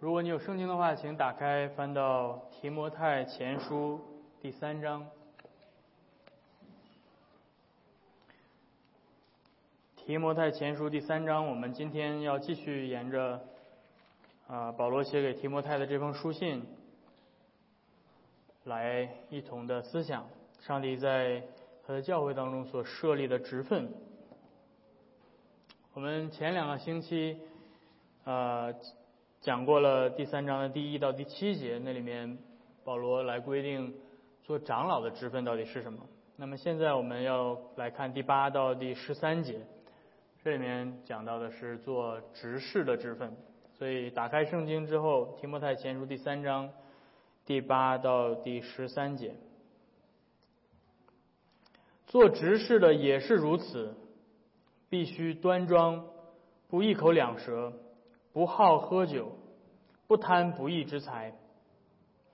如果你有圣经的话，请打开翻到提摩太前书第三章。提摩太前书第三章，我们今天要继续沿着啊保罗写给提摩太的这封书信来一同的思想上帝在他的教会当中所设立的职分。我们前两个星期啊讲过了第三章的第一到第七节，那里面保罗来规定做长老的职分到底是什么。那么现在我们要来看第八到第十三节。这里面讲到的是做执事的职分，所以打开圣经之后，提摩太前书第三章第八到第十三节，做执事的也是如此，必须端庄，不一口两舌，不好喝酒，不贪不义之财，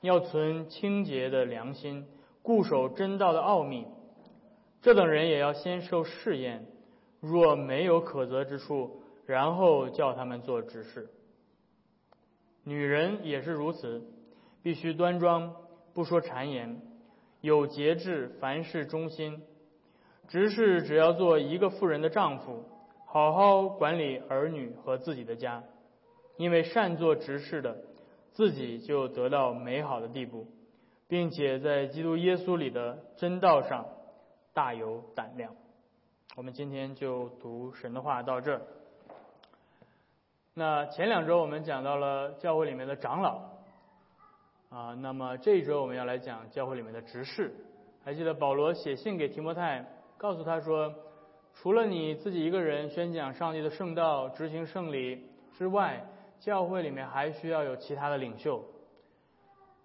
要存清洁的良心，固守真道的奥秘。这等人也要先受试验。若没有可责之处，然后叫他们做执事。女人也是如此，必须端庄，不说谗言，有节制，凡事忠心。执事只要做一个妇人的丈夫，好好管理儿女和自己的家，因为善做执事的，自己就得到美好的地步，并且在基督耶稣里的真道上大有胆量。我们今天就读神的话到这儿。那前两周我们讲到了教会里面的长老，啊，那么这一周我们要来讲教会里面的执事。还记得保罗写信给提摩太，告诉他说，除了你自己一个人宣讲上帝的圣道、执行圣礼之外，教会里面还需要有其他的领袖。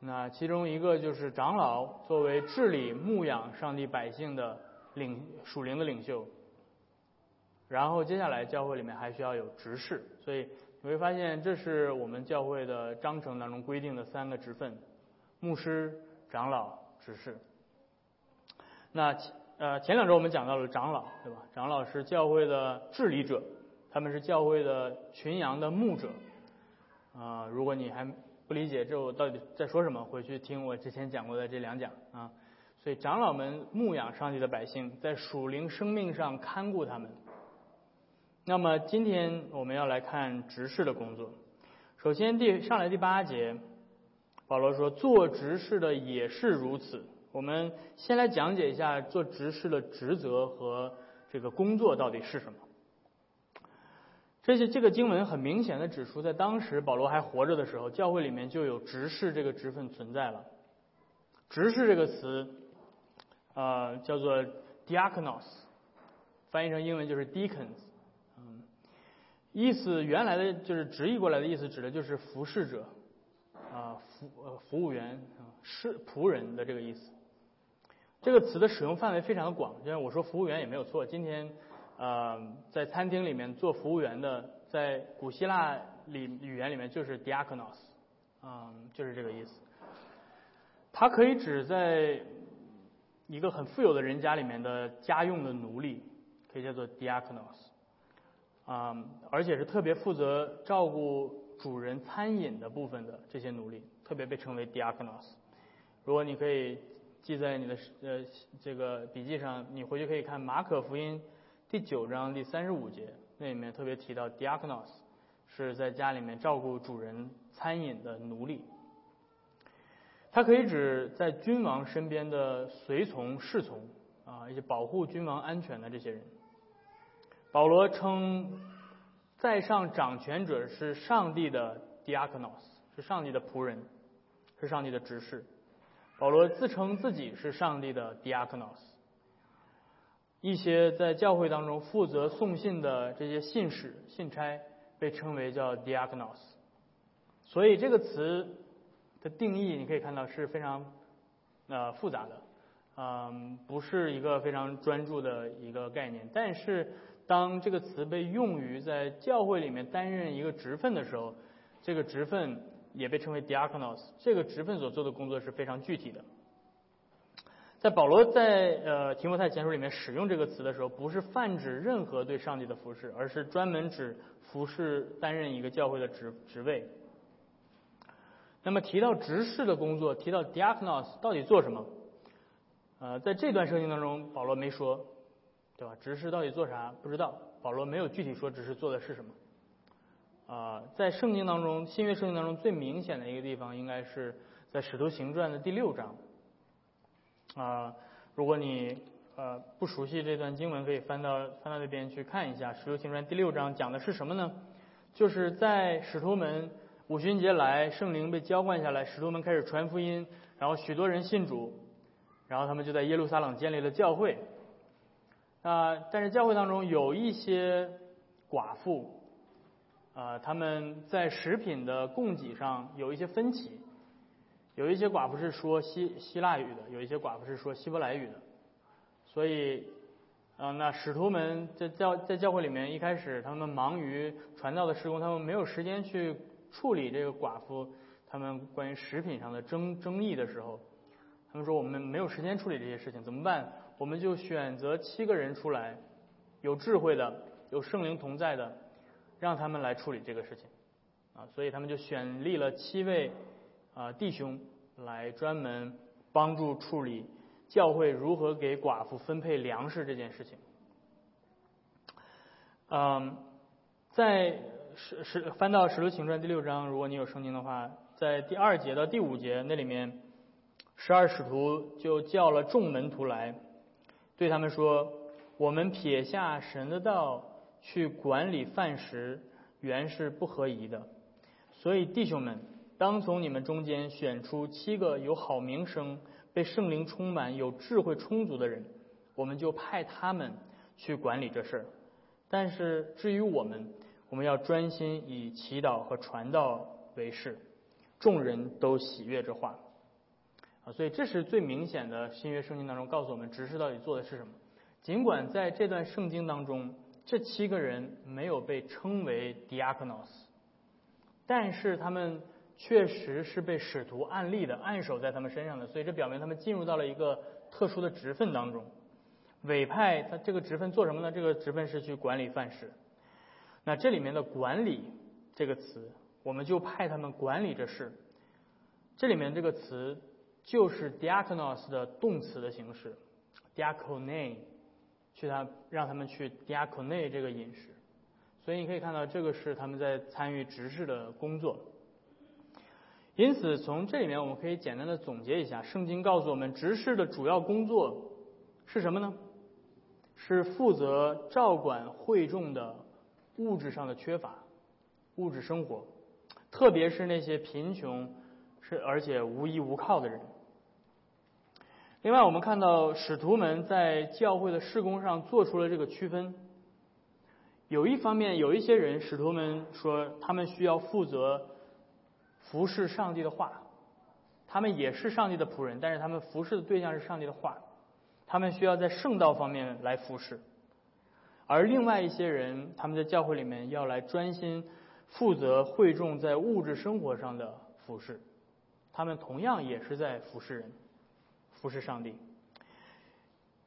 那其中一个就是长老，作为治理牧养上帝百姓的领属灵的领袖。然后接下来教会里面还需要有执事，所以你会发现这是我们教会的章程当中规定的三个职分：牧师、长老、执事。那呃前两周我们讲到了长老，对吧？长老是教会的治理者，他们是教会的群羊的牧者。啊，如果你还不理解这我到底在说什么，回去听我之前讲过的这两讲啊。所以长老们牧养上帝的百姓，在属灵生命上看顾他们。那么今天我们要来看执事的工作。首先第上来第八节，保罗说做执事的也是如此。我们先来讲解一下做执事的职责和这个工作到底是什么。这些这个经文很明显的指出，在当时保罗还活着的时候，教会里面就有执事这个职分存在了。执事这个词，啊叫做 diakonos，翻译成英文就是 deacons 嗯。意思原来的就是直译过来的意思，指的就是服侍者，啊服呃服务员啊是仆人的这个意思。这个词的使用范围非常的广，就像我说服务员也没有错。今天呃在餐厅里面做服务员的，在古希腊里语言里面就是 diakonos，嗯就是这个意思。它可以指在一个很富有的人家里面的家用的奴隶，可以叫做 diakonos。啊，而且是特别负责照顾主人餐饮的部分的这些奴隶，特别被称为 diakonos。如果你可以记在你的呃这个笔记上，你回去可以看马可福音第九章第三十五节，那里面特别提到 diakonos 是在家里面照顾主人餐饮的奴隶。它可以指在君王身边的随从侍从啊，一些保护君王安全的这些人。保罗称在上掌权者是上帝的 diakonos，是上帝的仆人，是上帝的执事。保罗自称自己是上帝的 diakonos。一些在教会当中负责送信的这些信使、信差被称为叫 diakonos。所以这个词的定义你可以看到是非常呃复杂的，嗯，不是一个非常专注的一个概念，但是。当这个词被用于在教会里面担任一个职分的时候，这个职分也被称为 diakonos。这个职分所做的工作是非常具体的。在保罗在呃提摩太前书里面使用这个词的时候，不是泛指任何对上帝的服饰，而是专门指服饰担任一个教会的职职位。那么提到执事的工作，提到 diakonos 到底做什么？呃，在这段圣经当中，保罗没说，对吧？执事到底做啥？不知道，保罗没有具体说执事做的是什么。啊，在圣经当中，新约圣经当中最明显的一个地方，应该是在使徒行传的第六章。啊，如果你呃不熟悉这段经文，可以翻到翻到那边去看一下。使徒行传第六章讲的是什么呢？就是在使徒们五旬节来，圣灵被浇灌下来，使徒们开始传福音，然后许多人信主，然后他们就在耶路撒冷建立了教会。啊，但是教会当中有一些寡妇。啊，他们在食品的供给上有一些分歧，有一些寡妇是说希希腊语的，有一些寡妇是说希伯来语的，所以，啊，那使徒们在教在教会里面一开始，他们忙于传道的施工，他们没有时间去处理这个寡妇他们关于食品上的争争议的时候，他们说我们没有时间处理这些事情，怎么办？我们就选择七个人出来，有智慧的，有圣灵同在的。让他们来处理这个事情，啊，所以他们就选立了七位啊弟兄来专门帮助处理教会如何给寡妇分配粮食这件事情。嗯，在十十翻到《使徒行传》第六章，如果你有圣经的话，在第二节到第五节那里面，十二使徒就叫了众门徒来，对他们说：“我们撇下神的道。”去管理饭食原是不合宜的，所以弟兄们，当从你们中间选出七个有好名声、被圣灵充满、有智慧充足的人，我们就派他们去管理这事儿。但是至于我们，我们要专心以祈祷和传道为事。众人都喜悦这话啊，所以这是最明显的新约圣经当中告诉我们执事到底做的是什么。尽管在这段圣经当中。这七个人没有被称为 diakonos，但是他们确实是被使徒按立的，按手在他们身上的，所以这表明他们进入到了一个特殊的职分当中。委派他这个职分做什么呢？这个职分是去管理饭食。那这里面的“管理”这个词，我们就派他们管理这事。这里面这个词就是 diakonos 的动词的形式，diakone。去他让他们去 diakone 这个饮食，所以你可以看到这个是他们在参与执事的工作。因此从这里面我们可以简单的总结一下，圣经告诉我们执事的主要工作是什么呢？是负责照管会众的物质上的缺乏，物质生活，特别是那些贫穷是而且无依无靠的人。另外，我们看到使徒们在教会的事工上做出了这个区分。有一方面，有一些人，使徒们说他们需要负责服侍上帝的话，他们也是上帝的仆人，但是他们服侍的对象是上帝的话，他们需要在圣道方面来服侍。而另外一些人，他们在教会里面要来专心负责会众在物质生活上的服侍，他们同样也是在服侍人。服侍上帝，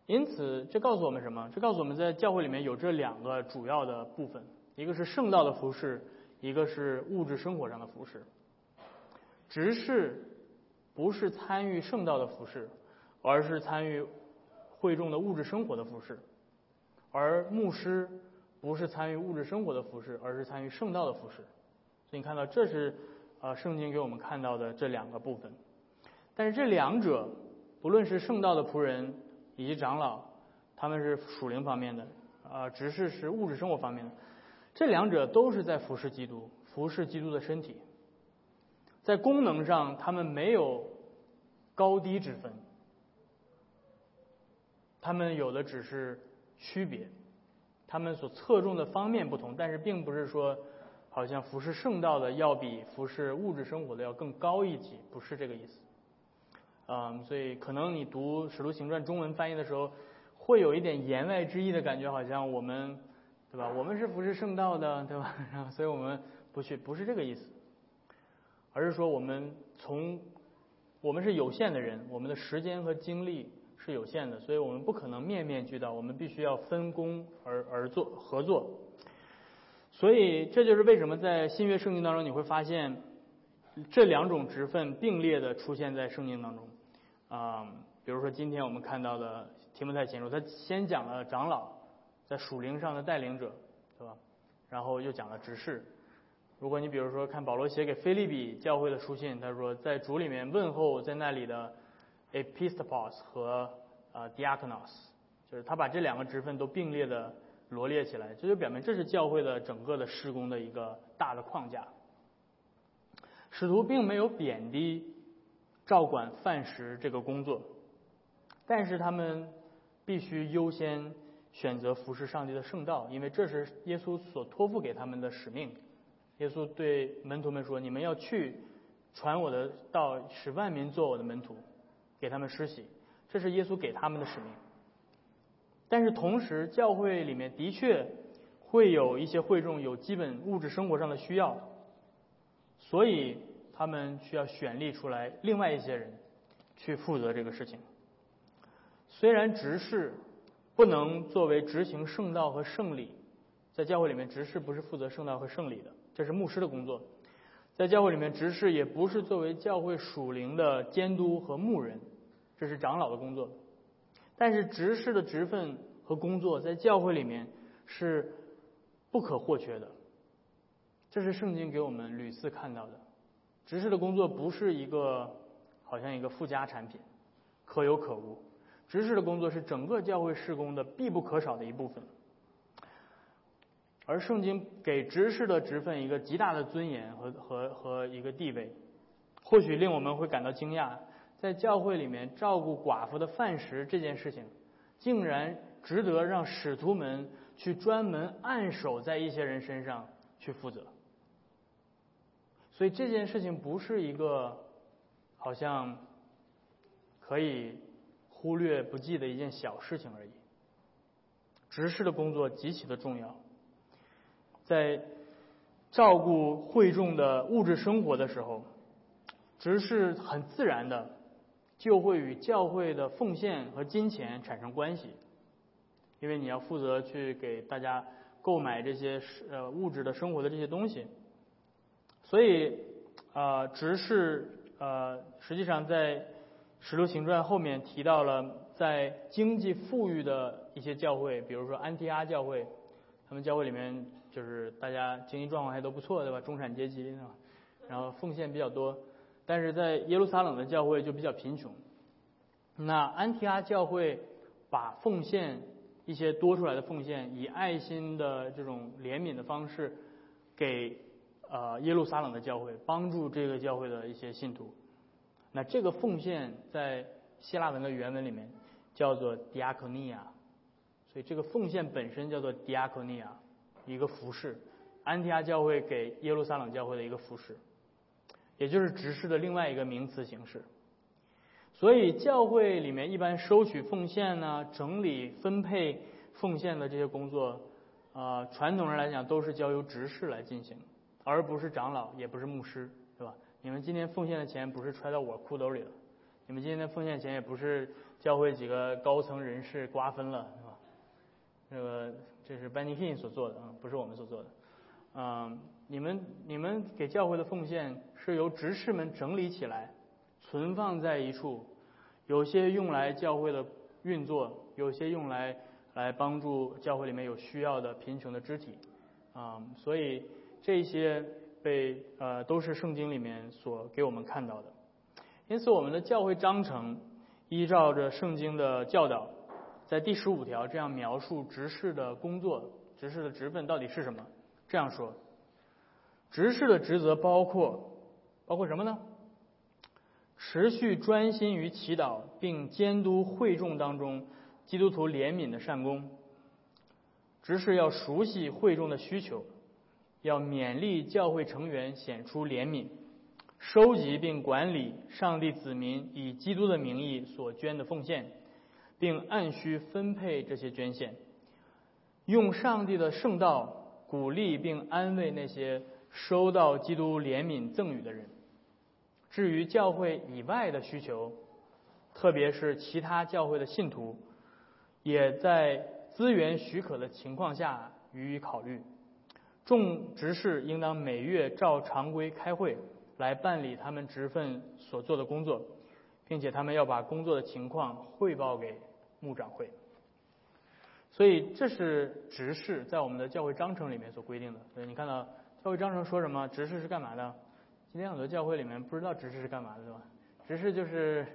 因此这告诉我们什么？这告诉我们在教会里面有这两个主要的部分，一个是圣道的服侍，一个是物质生活上的服侍。执事不是参与圣道的服侍，而是参与会众的物质生活的服侍；而牧师不是参与物质生活的服侍，而是参与圣道的服侍。所以你看到，这是啊，圣经给我们看到的这两个部分。但是这两者。不论是圣道的仆人以及长老，他们是属灵方面的，啊，执事是物质生活方面的，这两者都是在服侍基督，服侍基督的身体。在功能上，他们没有高低之分，他们有的只是区别，他们所侧重的方面不同，但是并不是说，好像服侍圣道的要比服侍物质生活的要更高一级，不是这个意思。嗯，所以可能你读《使徒行传》中文翻译的时候，会有一点言外之意的感觉，好像我们，对吧？我们是服侍圣道的，对吧？然后，所以我们不去，不是这个意思，而是说我们从我们是有限的人，我们的时间和精力是有限的，所以我们不可能面面俱到，我们必须要分工而而做合作。所以这就是为什么在新约圣经当中你会发现。这两种职分并列的出现在圣经当中，啊，比如说今天我们看到的提摩太前书，他先讲了长老在属灵上的带领者，对吧？然后又讲了执事。如果你比如说看保罗写给菲利比教会的书信，他说在主里面问候在那里的 episcopos 和呃 diakonos，就是他把这两个职分都并列的罗列起来，这就表明这是教会的整个的施工的一个大的框架。使徒并没有贬低照管饭食这个工作，但是他们必须优先选择服侍上帝的圣道，因为这是耶稣所托付给他们的使命。耶稣对门徒们说：“你们要去传我的道，使万民做我的门徒，给他们施洗。”这是耶稣给他们的使命。但是同时，教会里面的确会有一些会众有基本物质生活上的需要，所以他们需要选立出来另外一些人去负责这个事情。虽然执事不能作为执行圣道和圣礼，在教会里面，执事不是负责圣道和圣礼的。这是牧师的工作，在教会里面，执事也不是作为教会属灵的监督和牧人，这是长老的工作。但是执事的职分和工作在教会里面是不可或缺的，这是圣经给我们屡次看到的。执事的工作不是一个好像一个附加产品，可有可无。执事的工作是整个教会事工的必不可少的一部分。而圣经给执事的职分一个极大的尊严和和和一个地位，或许令我们会感到惊讶，在教会里面照顾寡妇的饭食这件事情，竟然值得让使徒们去专门按守在一些人身上去负责。所以这件事情不是一个好像可以忽略不计的一件小事情而已。执事的工作极其的重要。在照顾会众的物质生活的时候，执事很自然的就会与教会的奉献和金钱产生关系，因为你要负责去给大家购买这些呃物质的生活的这些东西，所以啊，执事呃实际上在《使徒行传》后面提到了，在经济富裕的一些教会，比如说安提阿教会，他们教会里面。就是大家经济状况还都不错，对吧？中产阶级，然后奉献比较多，但是在耶路撒冷的教会就比较贫穷。那安提阿教会把奉献一些多出来的奉献，以爱心的这种怜悯的方式给呃耶路撒冷的教会，帮助这个教会的一些信徒。那这个奉献在希腊文的原文里面叫做 diakonia，所以这个奉献本身叫做 diakonia。一个服饰，安提阿教会给耶路撒冷教会的一个服饰，也就是执事的另外一个名词形式。所以教会里面一般收取奉献呢、整理分配奉献的这些工作，啊，传统上来讲都是交由执事来进行，而不是长老，也不是牧师，对吧？你们今天奉献的钱不是揣到我裤兜里了，你们今天的奉献钱也不是教会几个高层人士瓜分了，是吧？这个。这是 Benny King 所做的啊，不是我们所做的。嗯，你们你们给教会的奉献是由执事们整理起来，存放在一处，有些用来教会的运作，有些用来来帮助教会里面有需要的贫穷的肢体。啊，所以这些被呃都是圣经里面所给我们看到的。因此，我们的教会章程依照着圣经的教导。在第十五条这样描述执事的工作，执事的职分到底是什么？这样说，执事的职责包括包括什么呢？持续专心于祈祷，并监督会众当中基督徒怜悯的善功。执事要熟悉会众的需求，要勉励教会成员显出怜悯，收集并管理上帝子民以基督的名义所捐的奉献。并按需分配这些捐献，用上帝的圣道鼓励并安慰那些收到基督怜悯赠予的人。至于教会以外的需求，特别是其他教会的信徒，也在资源许可的情况下予以考虑。众执事应当每月照常规开会，来办理他们职份所做的工作，并且他们要把工作的情况汇报给牧长会。所以这是执事在我们的教会章程里面所规定的。所以你看到教会章程说什么？执事是干嘛的？今天很多教会里面不知道执事是干嘛的，对吧？执事就是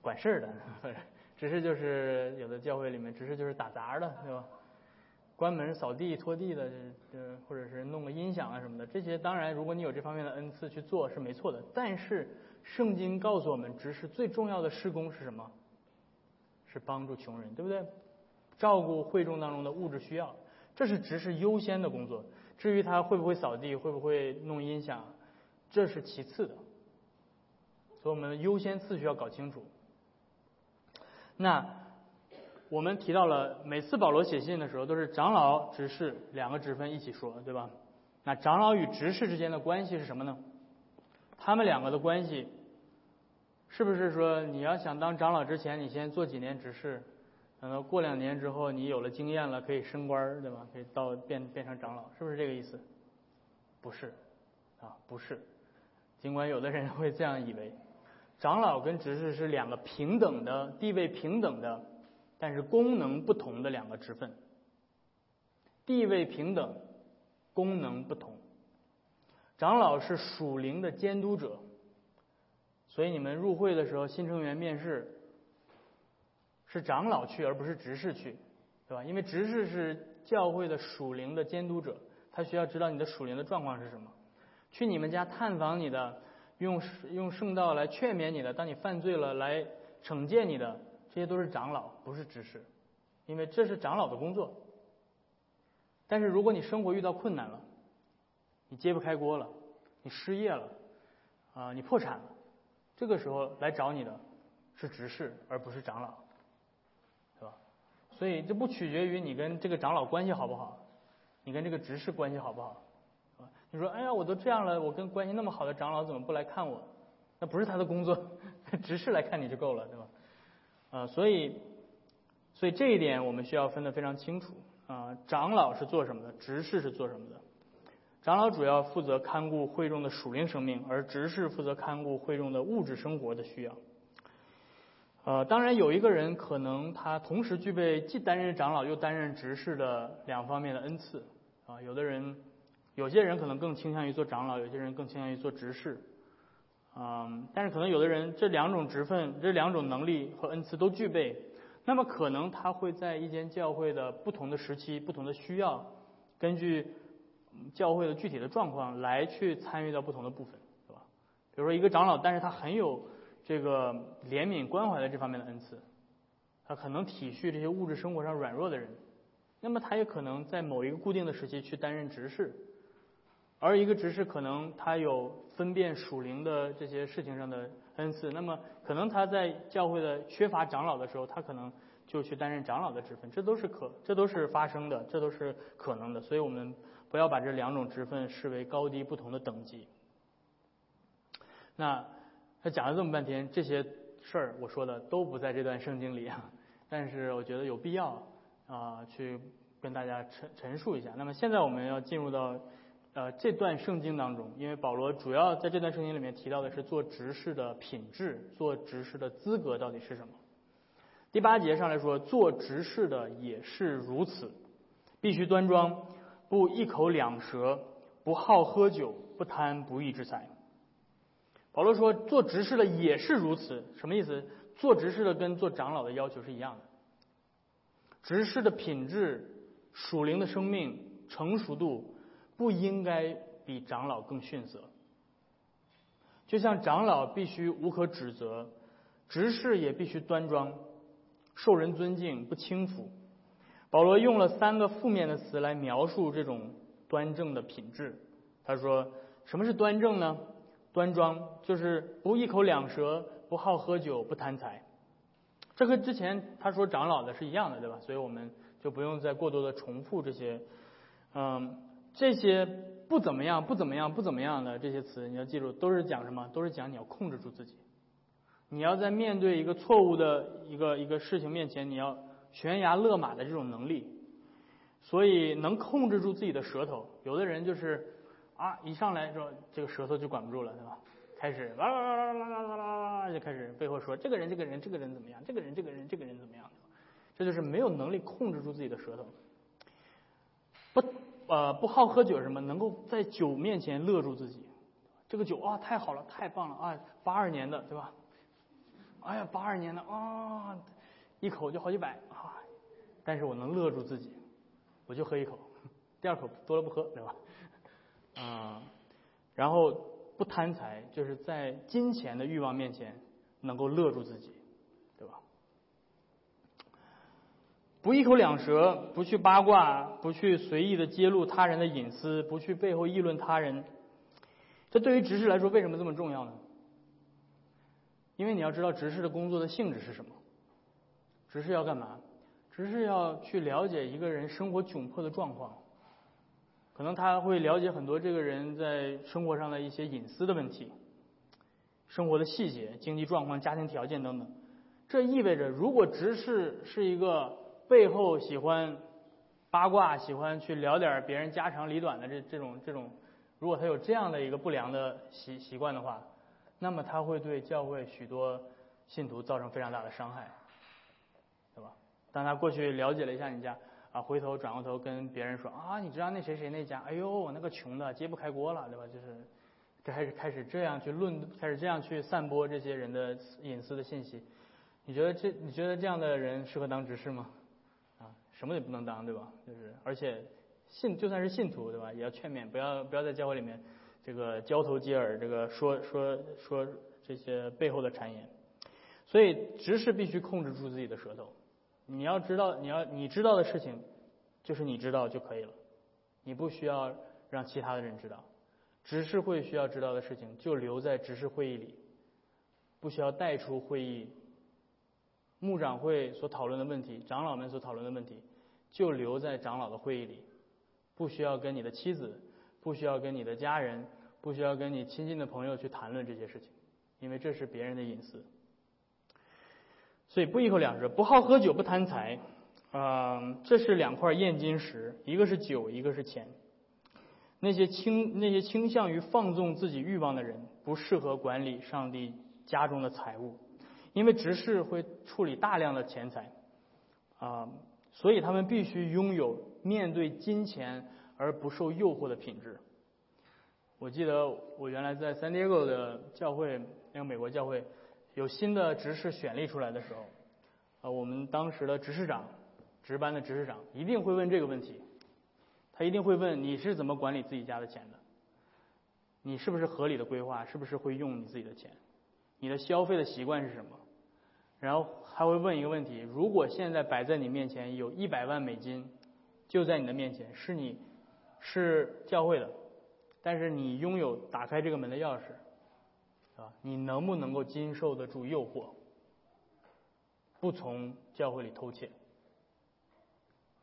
管事儿的，执事就是有的教会里面执事就是打杂的，对吧？关门、扫地、拖地的，这或者是弄个音响啊什么的，这些当然，如果你有这方面的恩赐去做是没错的。但是圣经告诉我们，执事最重要的施工是什么？是帮助穷人，对不对？照顾会众当中的物质需要，这是执事优先的工作。至于他会不会扫地，会不会弄音响，这是其次的。所以我们的优先次序要搞清楚。那我们提到了，每次保罗写信的时候，都是长老、执事两个职分一起说，对吧？那长老与执事之间的关系是什么呢？他们两个的关系，是不是说你要想当长老之前，你先做几年执事？等到过两年之后，你有了经验了，可以升官对吧？可以到变变成长老，是不是这个意思？不是，啊，不是。尽管有的人会这样以为，长老跟执事是两个平等的地位平等的，但是功能不同的两个职分。地位平等，功能不同。长老是属灵的监督者，所以你们入会的时候，新成员面试。是长老去，而不是执事去，对吧？因为执事是教会的属灵的监督者，他需要知道你的属灵的状况是什么。去你们家探访你的，用用圣道来劝勉你的，当你犯罪了来惩戒你的，这些都是长老，不是执事，因为这是长老的工作。但是如果你生活遇到困难了，你揭不开锅了，你失业了，啊，你破产了，这个时候来找你的是执事，而不是长老。对吧所以这不取决于你跟这个长老关系好不好，你跟这个执事关系好不好，你说，哎呀，我都这样了，我跟关系那么好的长老怎么不来看我？那不是他的工作，执事来看你就够了，对吧？啊，所以，所以这一点我们需要分得非常清楚啊。长老是做什么的？执事是做什么的？长老主要负责看顾会众的属灵生命，而执事负责看顾会众的物质生活的需要。呃，当然有一个人可能他同时具备既担任长老又担任执事的两方面的恩赐啊。有的人，有些人可能更倾向于做长老，有些人更倾向于做执事，嗯，但是可能有的人这两种职分、这两种能力和恩赐都具备，那么可能他会在一间教会的不同的时期、不同的需要，根据教会的具体的状况来去参与到不同的部分，是吧？比如说一个长老，但是他很有。这个怜悯关怀的这方面的恩赐，他可能体恤这些物质生活上软弱的人，那么他也可能在某一个固定的时期去担任执事，而一个执事可能他有分辨属灵的这些事情上的恩赐，那么可能他在教会的缺乏长老的时候，他可能就去担任长老的职分，这都是可，这都是发生的，这都是可能的，所以我们不要把这两种职分视为高低不同的等级。那。他讲了这么半天，这些事儿我说的都不在这段圣经里啊，但是我觉得有必要啊去跟大家陈陈述一下。那么现在我们要进入到呃这段圣经当中，因为保罗主要在这段圣经里面提到的是做执事的品质，做执事的资格到底是什么？第八节上来说，做执事的也是如此，必须端庄，不一口两舌，不好喝酒，不贪不义之财。保罗说：“做执事的也是如此，什么意思？做执事的跟做长老的要求是一样的。执事的品质、属灵的生命、成熟度，不应该比长老更逊色。就像长老必须无可指责，执事也必须端庄，受人尊敬，不轻浮。保罗用了三个负面的词来描述这种端正的品质。他说：什么是端正呢？”端庄就是不一口两舌，不好喝酒，不贪财。这和之前他说长老的是一样的，对吧？所以我们就不用再过多的重复这些，嗯，这些不怎么样、不怎么样、不怎么样的这些词，你要记住，都是讲什么？都是讲你要控制住自己。你要在面对一个错误的一个一个事情面前，你要悬崖勒马的这种能力，所以能控制住自己的舌头。有的人就是啊，一上来说这个舌头就管不住了，对吧？开始哇哇哇哇哇哇哇哇就开始背后说这个人这个人这个人怎么样？这个人这个人这个人怎么样？这就是没有能力控制住自己的舌头。不呃不好喝酒什么能够在酒面前勒住自己？这个酒啊太好了，太棒了啊！八二年的对吧？哎呀八二年的啊！一口就好几百啊，但是我能勒住自己，我就喝一口，第二口多了不喝，对吧？啊，然后不贪财，就是在金钱的欲望面前能够勒住自己，对吧？不一口两舌，不去八卦，不去随意的揭露他人的隐私，不去背后议论他人。这对于执事来说为什么这么重要呢？因为你要知道执事的工作的性质是什么。执事要干嘛？执事要去了解一个人生活窘迫的状况。可能他会了解很多这个人在生活上的一些隐私的问题，生活的细节、经济状况、家庭条件等等。这意味着，如果执事是一个背后喜欢八卦、喜欢去聊点别人家长里短的这这种这种，如果他有这样的一个不良的习习惯的话，那么他会对教会许多信徒造成非常大的伤害，当他过去了解了一下你家。啊，回头转过头跟别人说啊，你知道那谁谁那家，哎呦，那个穷的揭不开锅了，对吧？就是开始开始这样去论，开始这样去散播这些人的隐私的信息。你觉得这你觉得这样的人适合当执事吗？啊，什么也不能当，对吧？就是而且信就算是信徒，对吧？也要劝勉，不要不要在教会里面这个交头接耳，这个说说说这些背后的谗言。所以执事必须控制住自己的舌头。你要知道，你要你知道的事情，就是你知道就可以了，你不需要让其他的人知道。执事会需要知道的事情，就留在执事会议里，不需要带出会议。牧长会所讨论的问题，长老们所讨论的问题，就留在长老的会议里，不需要跟你的妻子，不需要跟你的家人，不需要跟你亲近的朋友去谈论这些事情，因为这是别人的隐私。所以不一口两舌，不好喝酒，不贪财，啊，这是两块验金石，一个是酒，一个是钱。那些倾那些倾向于放纵自己欲望的人，不适合管理上帝家中的财物，因为执事会处理大量的钱财，啊，所以他们必须拥有面对金钱而不受诱惑的品质。我记得我原来在 San Diego 的教会，那个美国教会。有新的执事选立出来的时候，啊，我们当时的执事长，值班的执事长一定会问这个问题，他一定会问你是怎么管理自己家的钱的，你是不是合理的规划，是不是会用你自己的钱，你的消费的习惯是什么？然后还会问一个问题：如果现在摆在你面前有一百万美金，就在你的面前，是你是教会的，但是你拥有打开这个门的钥匙。啊，你能不能够经受得住诱惑，不从教会里偷窃？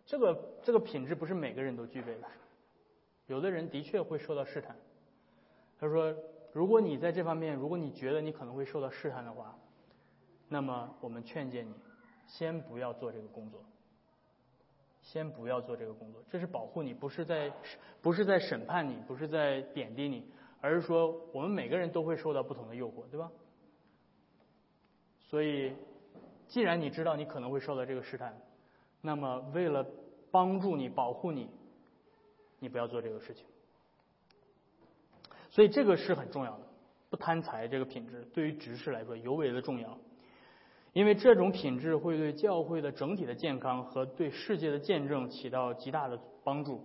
这个这个品质不是每个人都具备的，有的人的确会受到试探。他说，如果你在这方面，如果你觉得你可能会受到试探的话，那么我们劝诫你，先不要做这个工作，先不要做这个工作，这是保护你，不是在不是在审判你，不是在贬低你。而是说，我们每个人都会受到不同的诱惑，对吧？所以，既然你知道你可能会受到这个试探，那么为了帮助你、保护你，你不要做这个事情。所以，这个是很重要的。不贪财这个品质，对于执事来说尤为的重要，因为这种品质会对教会的整体的健康和对世界的见证起到极大的帮助。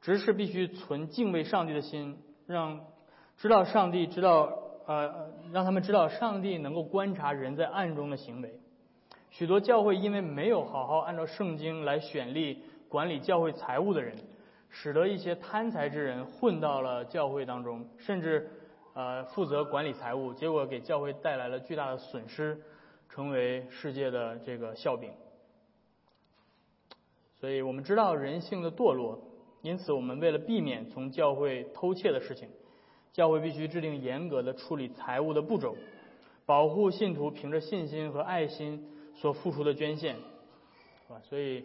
执事必须存敬畏上帝的心，让。知道上帝知道，呃，让他们知道上帝能够观察人在暗中的行为。许多教会因为没有好好按照圣经来选立管理教会财务的人，使得一些贪财之人混到了教会当中，甚至呃负责管理财务，结果给教会带来了巨大的损失，成为世界的这个笑柄。所以我们知道人性的堕落，因此我们为了避免从教会偷窃的事情。教会必须制定严格的处理财务的步骤，保护信徒凭着信心和爱心所付出的捐献，啊？所以，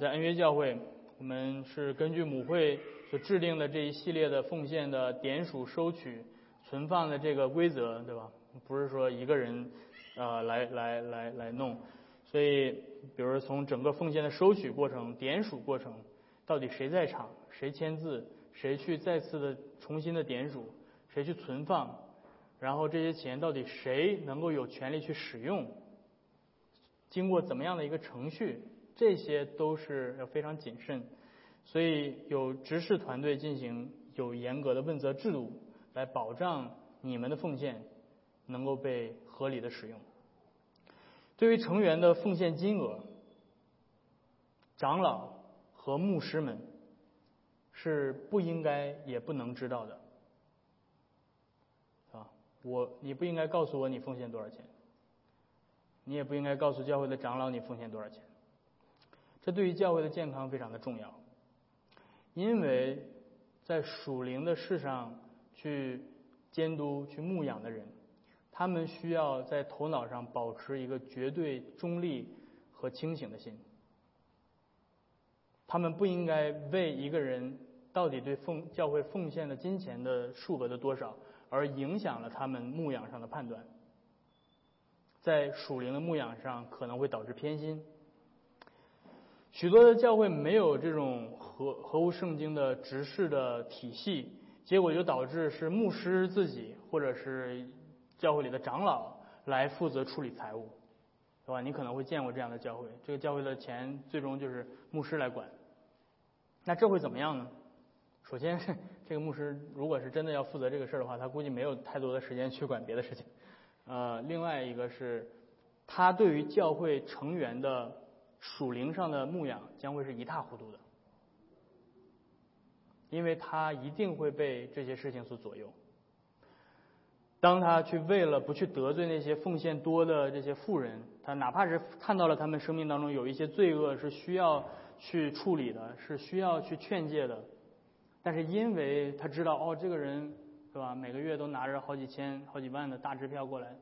在恩约教会，我们是根据母会所制定的这一系列的奉献的点数、收取、存放的这个规则，对吧？不是说一个人呃来来来来弄，所以比如从整个奉献的收取过程、点数过程，到底谁在场、谁签字、谁去再次的重新的点数、谁去存放，然后这些钱到底谁能够有权利去使用，经过怎么样的一个程序，这些都是要非常谨慎，所以有执事团队进行有严格的问责制度来保障你们的奉献。能够被合理的使用。对于成员的奉献金额，长老和牧师们是不应该也不能知道的，啊，我你不应该告诉我你奉献多少钱，你也不应该告诉教会的长老你奉献多少钱，这对于教会的健康非常的重要，因为在属灵的事上去监督、去牧养的人。他们需要在头脑上保持一个绝对中立和清醒的心。他们不应该为一个人到底对奉教会奉献的金钱的数额的多少而影响了他们牧养上的判断。在属灵的牧养上可能会导致偏心。许多的教会没有这种合合乎圣经的执事的体系，结果就导致是牧师自己或者是。教会里的长老来负责处理财务，对吧？你可能会见过这样的教会，这个教会的钱最终就是牧师来管。那这会怎么样呢？首先，这个牧师如果是真的要负责这个事儿的话，他估计没有太多的时间去管别的事情。呃，另外一个是，他对于教会成员的属灵上的牧养将会是一塌糊涂的，因为他一定会被这些事情所左右。当他去为了不去得罪那些奉献多的这些富人，他哪怕是看到了他们生命当中有一些罪恶是需要去处理的，是需要去劝诫的，但是因为他知道哦，这个人是吧，每个月都拿着好几千、好几万的大支票过来，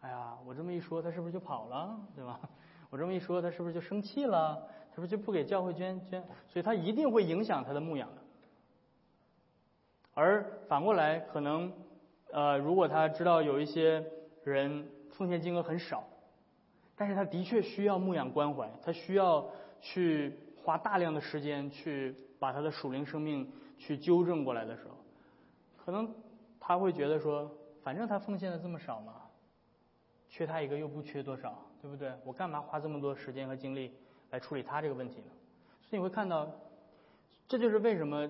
哎呀，我这么一说，他是不是就跑了，对吧？我这么一说，他是不是就生气了？是不是就不给教会捐捐？所以他一定会影响他的牧养的。而反过来，可能。呃，如果他知道有一些人奉献金额很少，但是他的确需要牧养关怀，他需要去花大量的时间去把他的属灵生命去纠正过来的时候，可能他会觉得说，反正他奉献的这么少嘛，缺他一个又不缺多少，对不对？我干嘛花这么多时间和精力来处理他这个问题呢？所以你会看到，这就是为什么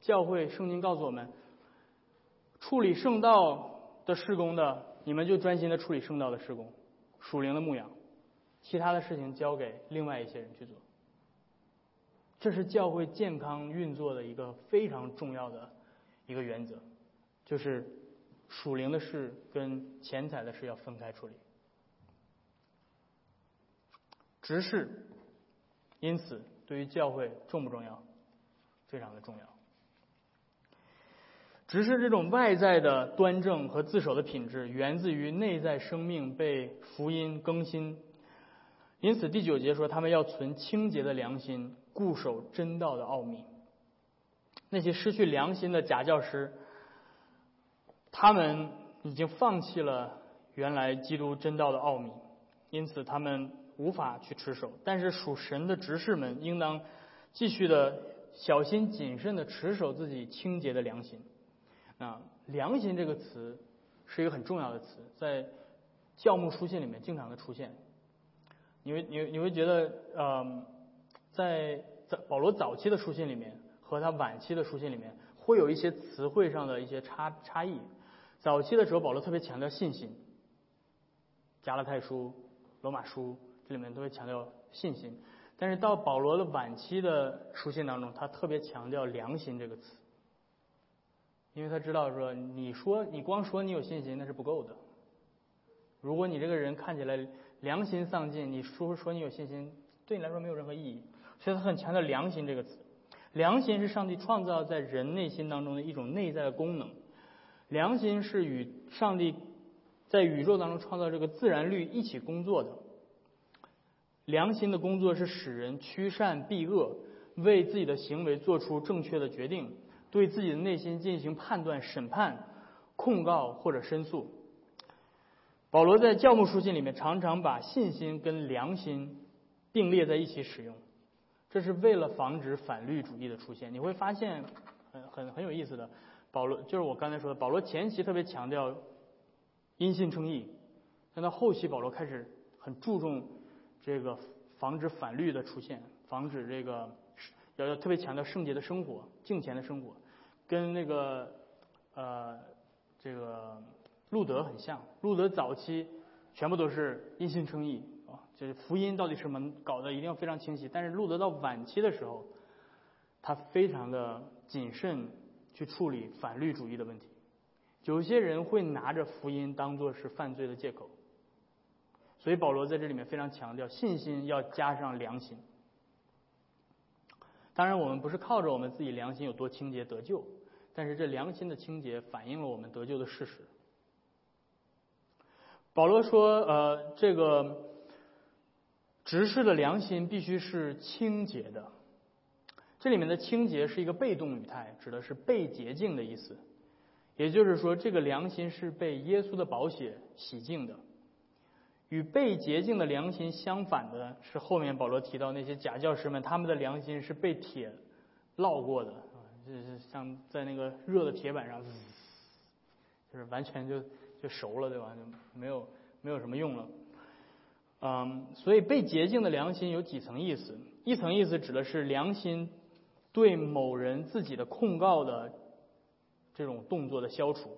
教会圣经告诉我们。处理圣道的施工的，你们就专心的处理圣道的施工，属灵的牧养，其他的事情交给另外一些人去做。这是教会健康运作的一个非常重要的一个原则，就是属灵的事跟钱财的事要分开处理。执事，因此对于教会重不重要？非常的重要。只是这种外在的端正和自守的品质，源自于内在生命被福音更新。因此第九节说，他们要存清洁的良心，固守真道的奥秘。那些失去良心的假教师，他们已经放弃了原来基督真道的奥秘，因此他们无法去持守。但是属神的执事们，应当继续的小心谨慎的持守自己清洁的良心。啊，良心这个词是一个很重要的词，在教牧书信里面经常的出现。你会你你会觉得，呃，在在保罗早期的书信里面和他晚期的书信里面会有一些词汇上的一些差差异。早期的时候，保罗特别强调信心，加拉太书、罗马书这里面都会强调信心，但是到保罗的晚期的书信当中，他特别强调良心这个词。因为他知道说，你说你光说你有信心那是不够的。如果你这个人看起来良心丧尽，你说说你有信心，对你来说没有任何意义。所以他很强调良心这个词。良心是上帝创造在人内心当中的一种内在的功能。良心是与上帝在宇宙当中创造这个自然律一起工作的。良心的工作是使人驱善避恶，为自己的行为做出正确的决定，对自己的内心进行判断、审判、控告或者申诉。保罗在教牧书信里面常常把信心跟良心并列在一起使用，这是为了防止反律主义的出现。你会发现很很很有意思的，保罗就是我刚才说的，保罗前期特别强调因信称义，但到后期保罗开始很注重这个防止反律的出现，防止这个要要特别强调圣洁的生活、敬虔的生活，跟那个呃这个。路德很像，路德早期全部都是因信称义，就是福音到底什么搞得一定要非常清晰。但是路德到晚期的时候，他非常的谨慎去处理反律主义的问题。有些人会拿着福音当做是犯罪的借口，所以保罗在这里面非常强调信心要加上良心。当然，我们不是靠着我们自己良心有多清洁得救，但是这良心的清洁反映了我们得救的事实。保罗说：“呃，这个执事的良心必须是清洁的。这里面的清洁是一个被动语态，指的是被洁净的意思。也就是说，这个良心是被耶稣的宝血洗净的。与被洁净的良心相反的是，后面保罗提到那些假教师们，他们的良心是被铁烙过的啊，就是像在那个热的铁板上，就是完全就。”就熟了，对吧？就没有没有什么用了。嗯，所以被洁净的良心有几层意思？一层意思指的是良心对某人自己的控告的这种动作的消除，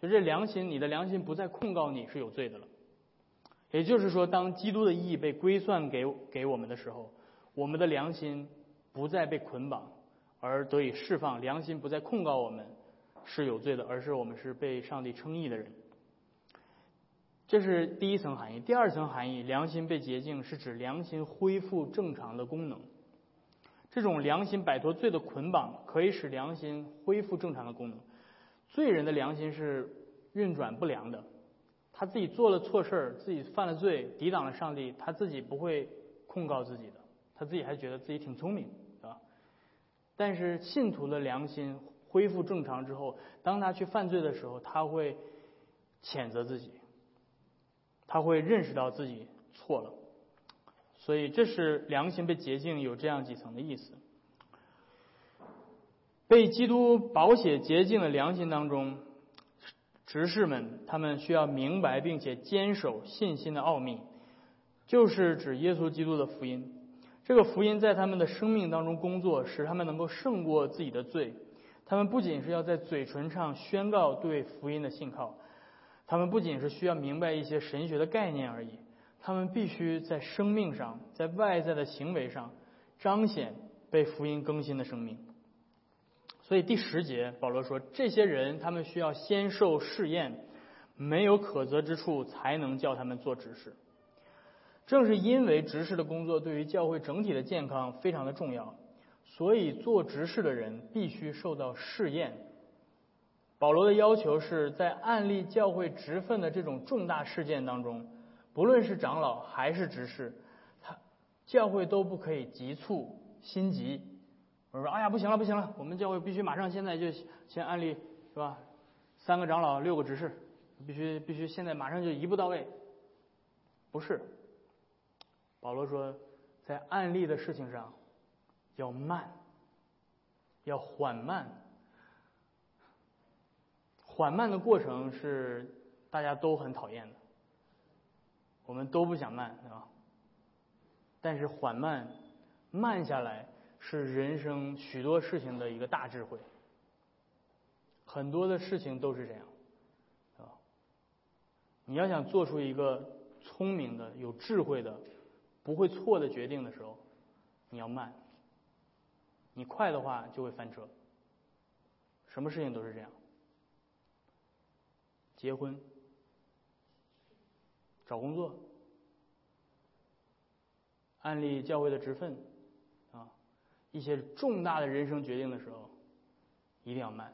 就这良心，你的良心不再控告你是有罪的了。也就是说，当基督的意义被归算给给我们的时候，我们的良心不再被捆绑，而得以释放，良心不再控告我们是有罪的，而是我们是被上帝称义的人。这是第一层含义。第二层含义，良心被洁净，是指良心恢复正常的功能。这种良心摆脱罪的捆绑，可以使良心恢复正常的功能。罪人的良心是运转不良的，他自己做了错事儿，自己犯了罪，抵挡了上帝，他自己不会控告自己的，他自己还觉得自己挺聪明，对吧？但是信徒的良心恢复正常之后，当他去犯罪的时候，他会谴责自己。他会认识到自己错了，所以这是良心被洁净有这样几层的意思。被基督宝血洁净的良心当中，执事们他们需要明白并且坚守信心的奥秘，就是指耶稣基督的福音。这个福音在他们的生命当中工作，使他们能够胜过自己的罪。他们不仅是要在嘴唇上宣告对福音的信靠。他们不仅是需要明白一些神学的概念而已，他们必须在生命上，在外在的行为上彰显被福音更新的生命。所以第十节保罗说，这些人他们需要先受试验，没有可责之处，才能叫他们做执事。正是因为执事的工作对于教会整体的健康非常的重要，所以做执事的人必须受到试验。保罗的要求是在案例教会职分的这种重大事件当中，不论是长老还是执事，他教会都不可以急促心急。我说：“哎呀，不行了，不行了，我们教会必须马上现在就先案例是吧？三个长老，六个执事，必须必须现在马上就一步到位。”不是，保罗说，在案例的事情上要慢，要缓慢。缓慢的过程是大家都很讨厌的，我们都不想慢，对吧？但是缓慢慢下来是人生许多事情的一个大智慧，很多的事情都是这样，啊，你要想做出一个聪明的、有智慧的、不会错的决定的时候，你要慢，你快的话就会翻车，什么事情都是这样。结婚、找工作、安利教会的职分啊，一些重大的人生决定的时候，一定要慢。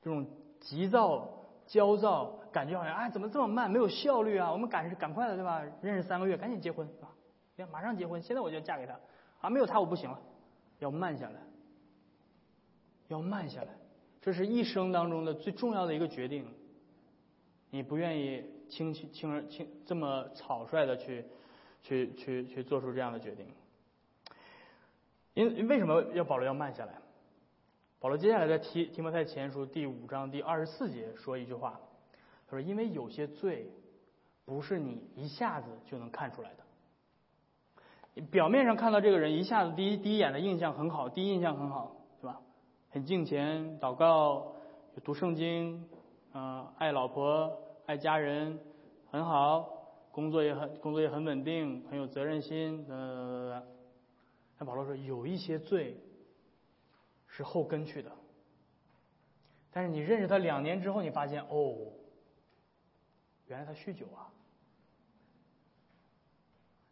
这种急躁、焦躁，感觉好像哎，怎么这么慢，没有效率啊？我们赶赶快的，对吧？认识三个月，赶紧结婚，啊？要马上结婚，现在我就嫁给他啊，没有他我不行了，要慢下来，要慢下来，这是一生当中的最重要的一个决定。你不愿意轻轻轻而轻这么草率的去去去去做出这样的决定。因为什么要保罗要慢下来？保罗接下来在提提摩太前书第五章第二十四节说一句话，他说：“因为有些罪不是你一下子就能看出来的。表面上看到这个人一下子第一第一眼的印象很好，第一印象很好，很敬虔、祷告、读圣经，啊，爱老婆、爱家人，很好，工作也很工作也很稳定，很有责任心，呃。”那保罗说，有一些罪是后跟去的，但是你认识他两年之后，你发现哦，原来他酗酒啊！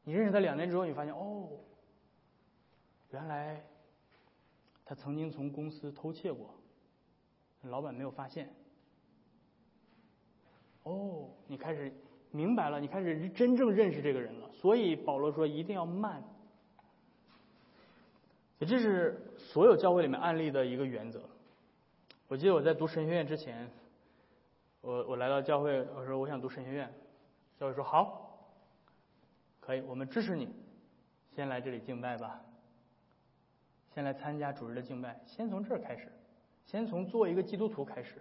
你认识他两年之后，你发现哦，原来他曾经从公司偷窃过，老板没有发现。哦，你开始明白了，你开始真正认识这个人了。所以保罗说，一定要慢。这是所有教会里面案例的一个原则。我记得我在读神学院之前，我我来到教会，我说我想读神学院，教会说好，可以，我们支持你，先来这里敬拜吧，先来参加主日的敬拜，先从这儿开始，先从做一个基督徒开始。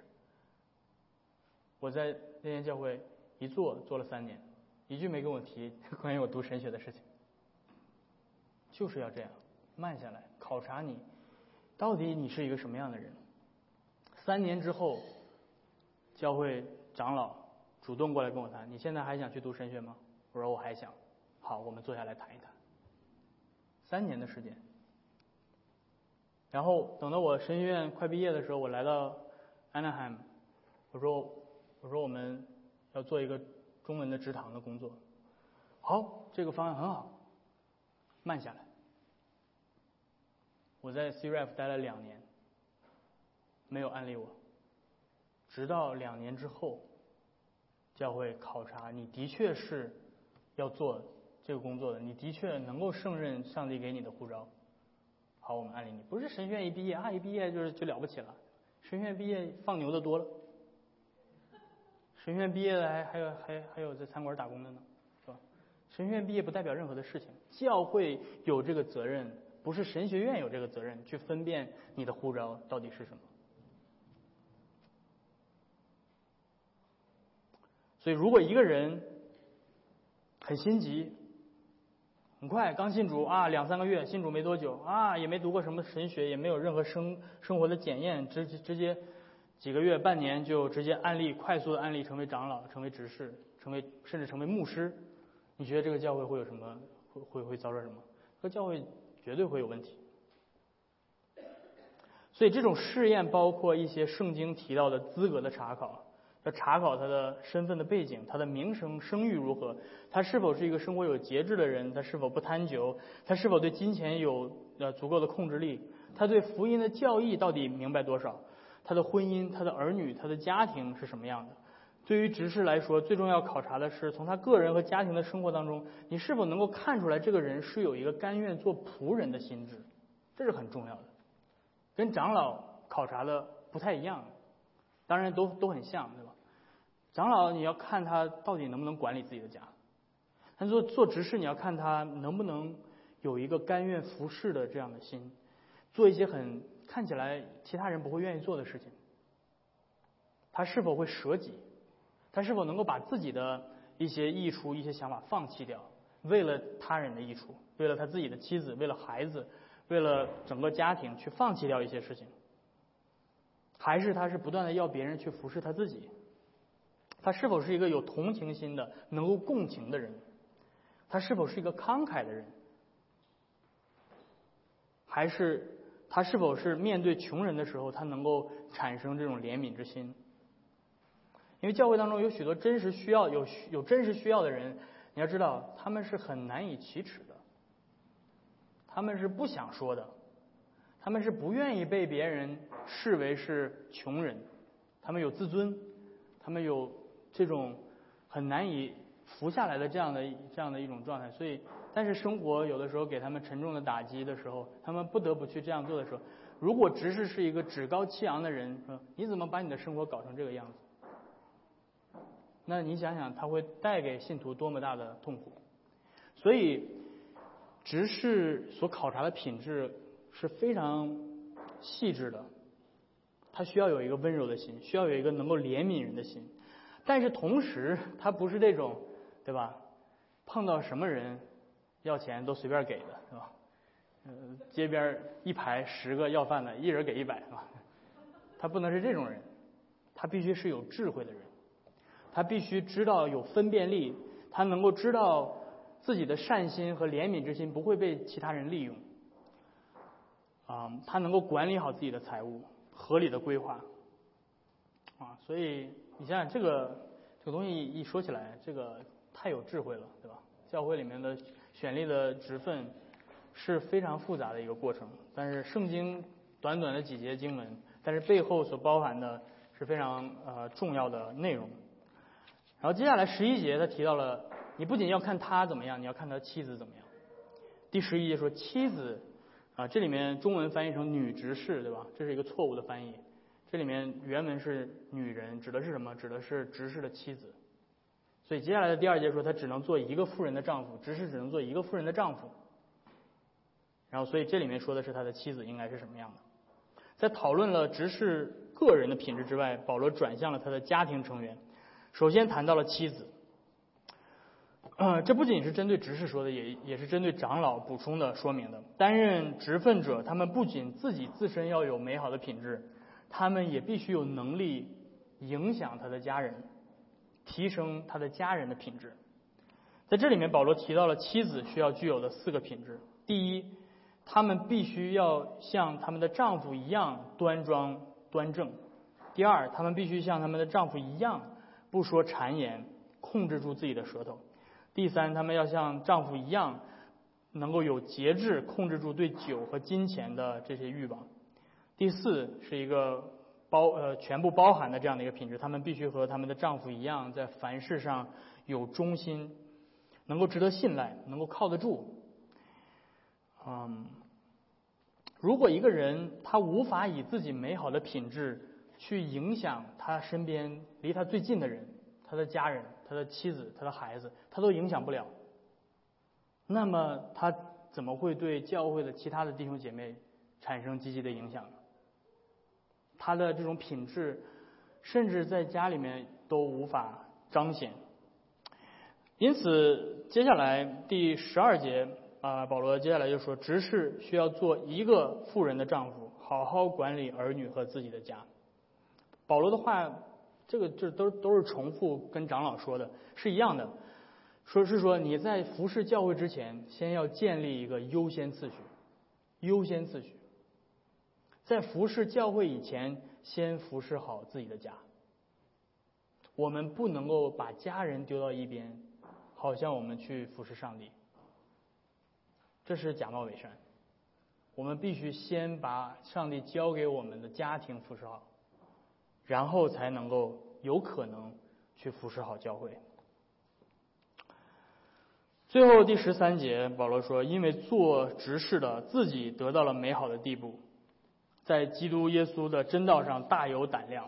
我在那间教会一做做了三年，一句没跟我提 关于我读神学的事情，就是要这样。慢下来，考察你，到底你是一个什么样的人？三年之后，教会长老主动过来跟我谈，你现在还想去读神学吗？我说我还想。好，我们坐下来谈一谈。三年的时间，然后等到我神学院快毕业的时候，我来到 Anaheim，我说我说我们要做一个中文的职堂的工作。好，这个方案很好，慢下来。我在 CRF 待了两年，没有安利我，直到两年之后，教会考察你的确是要做这个工作的，你的确能够胜任上帝给你的呼召。好，我们安利你，不是神学院一毕业啊，一毕业就是就了不起了，神学院毕业放牛的多了，神学院毕业的还还有还还有在餐馆打工的呢，是吧？神学院毕业不代表任何的事情，教会有这个责任。不是神学院有这个责任去分辨你的护照到底是什么，所以如果一个人很心急，很快刚信主啊，两三个月信主没多久啊，也没读过什么神学，也没有任何生生活的检验，直直接几个月半年就直接案例快速的案例成为长老，成为执事，成为甚至成为牧师，你觉得这个教会会有什么会会会遭受什么？这个教会。绝对会有问题，所以这种试验包括一些圣经提到的资格的查考，要查考他的身份的背景，他的名声声誉如何，他是否是一个生活有节制的人，他是否不贪酒，他是否对金钱有呃足够的控制力，他对福音的教义到底明白多少，他的婚姻、他的儿女、他的家庭是什么样的。对于执事来说，最重要考察的是从他个人和家庭的生活当中，你是否能够看出来这个人是有一个甘愿做仆人的心智，这是很重要的。跟长老考察的不太一样，当然都都很像，对吧？长老你要看他到底能不能管理自己的家，他做做执事你要看他能不能有一个甘愿服侍的这样的心，做一些很看起来其他人不会愿意做的事情，他是否会舍己？他是否能够把自己的一些益处、一些想法放弃掉，为了他人的益处，为了他自己的妻子，为了孩子，为了整个家庭去放弃掉一些事情？还是他是不断的要别人去服侍他自己？他是否是一个有同情心的、能够共情的人？他是否是一个慷慨的人？还是他是否是面对穷人的时候，他能够产生这种怜悯之心？因为教会当中有许多真实需要、有有真实需要的人，你要知道他们是很难以启齿的，他们是不想说的，他们是不愿意被别人视为是穷人，他们有自尊，他们有这种很难以服下来的这样的这样的一种状态，所以但是生活有的时候给他们沉重的打击的时候，他们不得不去这样做的时候，如果执事是一个趾高气扬的人，你怎么把你的生活搞成这个样子？那你想想，他会带给信徒多么大的痛苦？所以，执事所考察的品质是非常细致的，他需要有一个温柔的心，需要有一个能够怜悯人的心，但是同时，他不是这种，对吧？碰到什么人要钱都随便给的，是吧？嗯，街边一排十个要饭的，一人给一百，是吧？他不能是这种人，他必须是有智慧的人，他必须知道有分辨力，他能够知道自己的善心和怜悯之心不会被其他人利用，啊，他能够管理好自己的财务，合理的规划，啊，所以你想想这个这个东西一说起来，这个太有智慧了，对吧？教会里面的选立的职分。是非常复杂的一个过程，但是圣经短短的几节经文，但是背后所包含的是非常呃重要的内容。然后接下来十一节他提到了，你不仅要看他怎么样，你要看他妻子怎么样。第十一节说妻子啊，这里面中文翻译成女执事，对吧？这是一个错误的翻译。这里面原文是女人，指的是什么？指的是执事的妻子。所以接下来的第二节说，他只能做一个妇人的丈夫，执事只能做一个妇人的丈夫。然后，所以这里面说的是他的妻子应该是什么样的？在讨论了执事个人的品质之外，保罗转向了他的家庭成员。首先谈到了妻子，呃，这不仅是针对执事说的，也也是针对长老补充的说明的。担任职分者，他们不仅自己自身要有美好的品质，他们也必须有能力影响他的家人，提升他的家人的品质。在这里面，保罗提到了妻子需要具有的四个品质：第一，他们必须要像他们的丈夫一样端庄端正。第二，他们必须像他们的丈夫一样不说谗言，控制住自己的舌头。第三，他们要像丈夫一样能够有节制，控制住对酒和金钱的这些欲望。第四，是一个包呃全部包含的这样的一个品质，他们必须和他们的丈夫一样，在凡事上有忠心，能够值得信赖，能够靠得住。嗯，如果一个人他无法以自己美好的品质去影响他身边离他最近的人，他的家人、他的妻子、他的孩子，他都影响不了，那么他怎么会对教会的其他的弟兄姐妹产生积极的影响？他的这种品质，甚至在家里面都无法彰显。因此，接下来第十二节。啊，保罗接下来就说，执事需要做一个妇人的丈夫，好好管理儿女和自己的家。保罗的话，这个这都都是重复跟长老说的，是一样的。说是说你在服侍教会之前，先要建立一个优先次序，优先次序。在服侍教会以前，先服侍好自己的家。我们不能够把家人丢到一边，好像我们去服侍上帝。这是假冒伪善，我们必须先把上帝交给我们的家庭服侍好，然后才能够有可能去服侍好教会。最后第十三节，保罗说：“因为做执事的自己得到了美好的地步，在基督耶稣的真道上大有胆量。”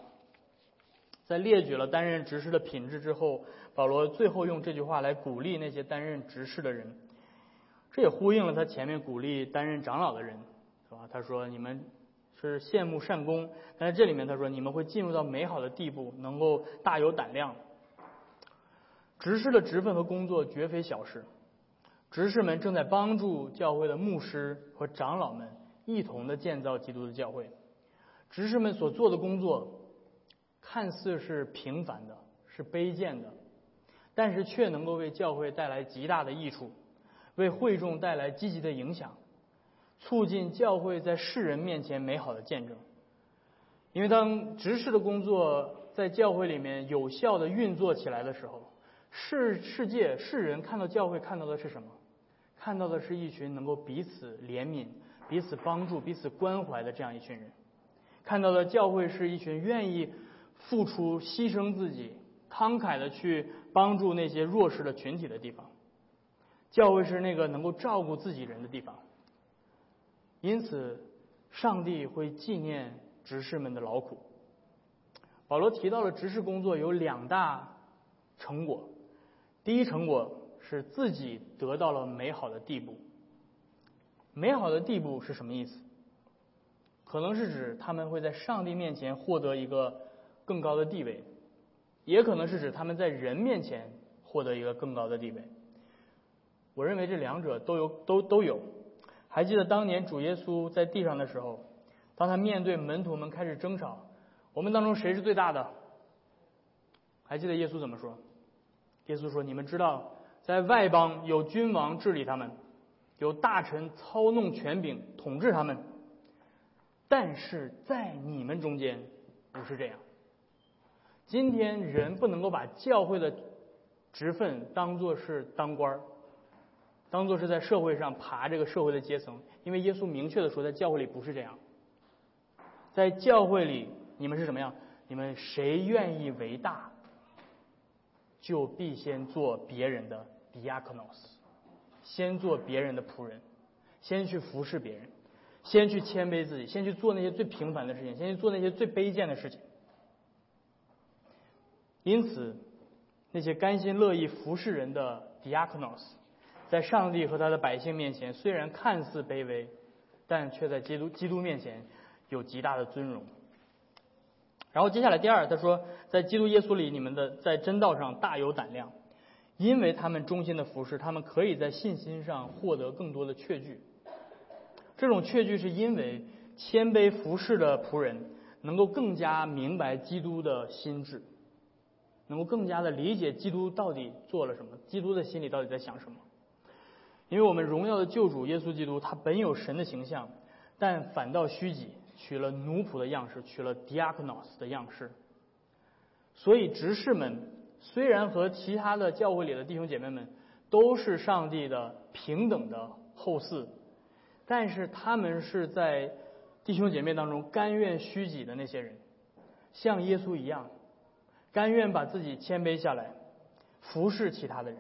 在列举了担任执事的品质之后，保罗最后用这句话来鼓励那些担任执事的人。这也呼应了他前面鼓励担任长老的人，是吧？他说：“你们是羡慕善功，但是这里面他说你们会进入到美好的地步，能够大有胆量。执事的职分和工作绝非小事，执事们正在帮助教会的牧师和长老们一同的建造基督的教会。执事们所做的工作看似是平凡的，是卑贱的，但是却能够为教会带来极大的益处。”为会众带来积极的影响，促进教会在世人面前美好的见证。因为当执事的工作在教会里面有效的运作起来的时候，世世界世人看到教会看到的是什么？看到的是一群能够彼此怜悯、彼此帮助、彼此关怀的这样一群人，看到的教会是一群愿意付出、牺牲自己、慷慨的去帮助那些弱势的群体的地方。教会是那个能够照顾自己人的地方。因此，上帝会纪念执事们的劳苦。保罗提到了执事工作有两大成果，第一成果是自己得到了美好的地步。美好的地步是什么意思？可能是指他们会在上帝面前获得一个更高的地位，也可能是指他们在人面前获得一个更高的地位。我认为这两者都有，都都有。还记得当年主耶稣在地上的时候，当他面对门徒们开始争吵，我们当中谁是最大的？还记得耶稣怎么说？耶稣说：“你们知道，在外邦有君王治理他们。”有大臣操弄权柄统治他们，但是在你们中间不是这样。今天人不能够把教会的职分当做是当官儿，当做是在社会上爬这个社会的阶层，因为耶稣明确的说，在教会里不是这样。在教会里，你们是什么样？你们谁愿意为大，就必先做别人的 diakonos。先做别人的仆人，先去服侍别人，先去谦卑自己，先去做那些最平凡的事情，先去做那些最卑贱的事情。因此，那些甘心乐意服侍人的 diakonos，在上帝和他的百姓面前，虽然看似卑微，但却在基督基督面前有极大的尊荣。然后接下来第二，他说，在基督耶稣里，你们的在真道上大有胆量。因为他们忠心的服侍，他们可以在信心上获得更多的确据。这种确据是因为谦卑服侍的仆人能够更加明白基督的心智，能够更加的理解基督到底做了什么，基督的心里到底在想什么。因为我们荣耀的救主耶稣基督，他本有神的形象，但反倒虚己，取了奴仆的样式，取了 diakonos 的样式。所以执事们。虽然和其他的教会里的弟兄姐妹们都是上帝的平等的后嗣，但是他们是在弟兄姐妹当中甘愿虚己的那些人，像耶稣一样，甘愿把自己谦卑下来，服侍其他的人，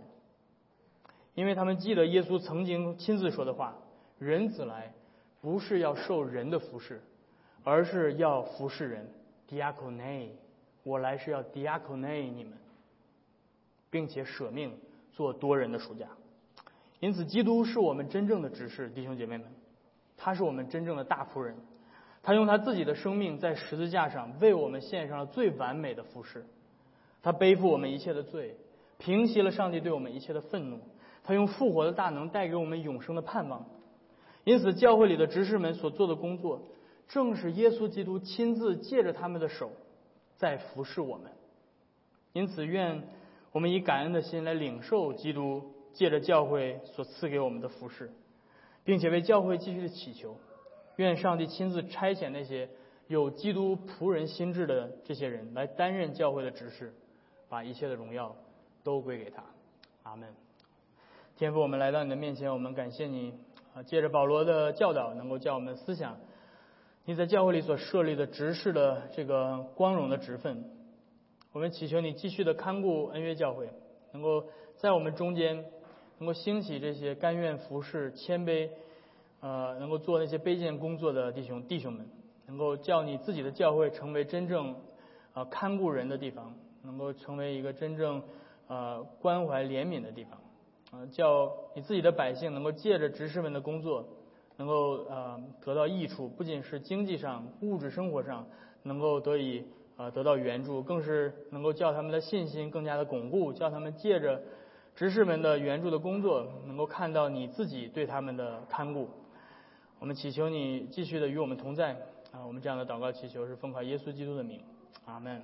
因为他们记得耶稣曾经亲自说的话：“人子来不是要受人的服侍，而是要服侍人。” ”diakone，我来是要 diakone 你们。并且舍命做多人的暑假，因此基督是我们真正的执事，弟兄姐妹们，他是我们真正的大仆人，他用他自己的生命在十字架上为我们献上了最完美的服饰，他背负我们一切的罪，平息了上帝对我们一切的愤怒，他用复活的大能带给我们永生的盼望，因此教会里的执事们所做的工作，正是耶稣基督亲自借着他们的手在服侍我们，因此愿。我们以感恩的心来领受基督借着教会所赐给我们的服饰，并且为教会继续的祈求，愿上帝亲自差遣那些有基督仆人心智的这些人来担任教会的执事，把一切的荣耀都归给他。阿门。天父，我们来到你的面前，我们感谢你啊，借着保罗的教导，能够叫我们的思想你在教会里所设立的执事的这个光荣的职分。我们祈求你继续的看顾恩约教会，能够在我们中间，能够兴起这些甘愿服侍、谦卑，呃，能够做那些卑贱工作的弟兄弟兄们，能够叫你自己的教会成为真正啊看顾人的地方，能够成为一个真正呃关怀怜悯的地方，啊，叫你自己的百姓能够借着执事们的工作，能够呃得到益处，不仅是经济上、物质生活上能够得以。啊，得到援助，更是能够叫他们的信心更加的巩固，叫他们借着执事们的援助的工作，能够看到你自己对他们的看顾。我们祈求你继续的与我们同在啊！我们这样的祷告祈求是奉靠耶稣基督的名，阿门。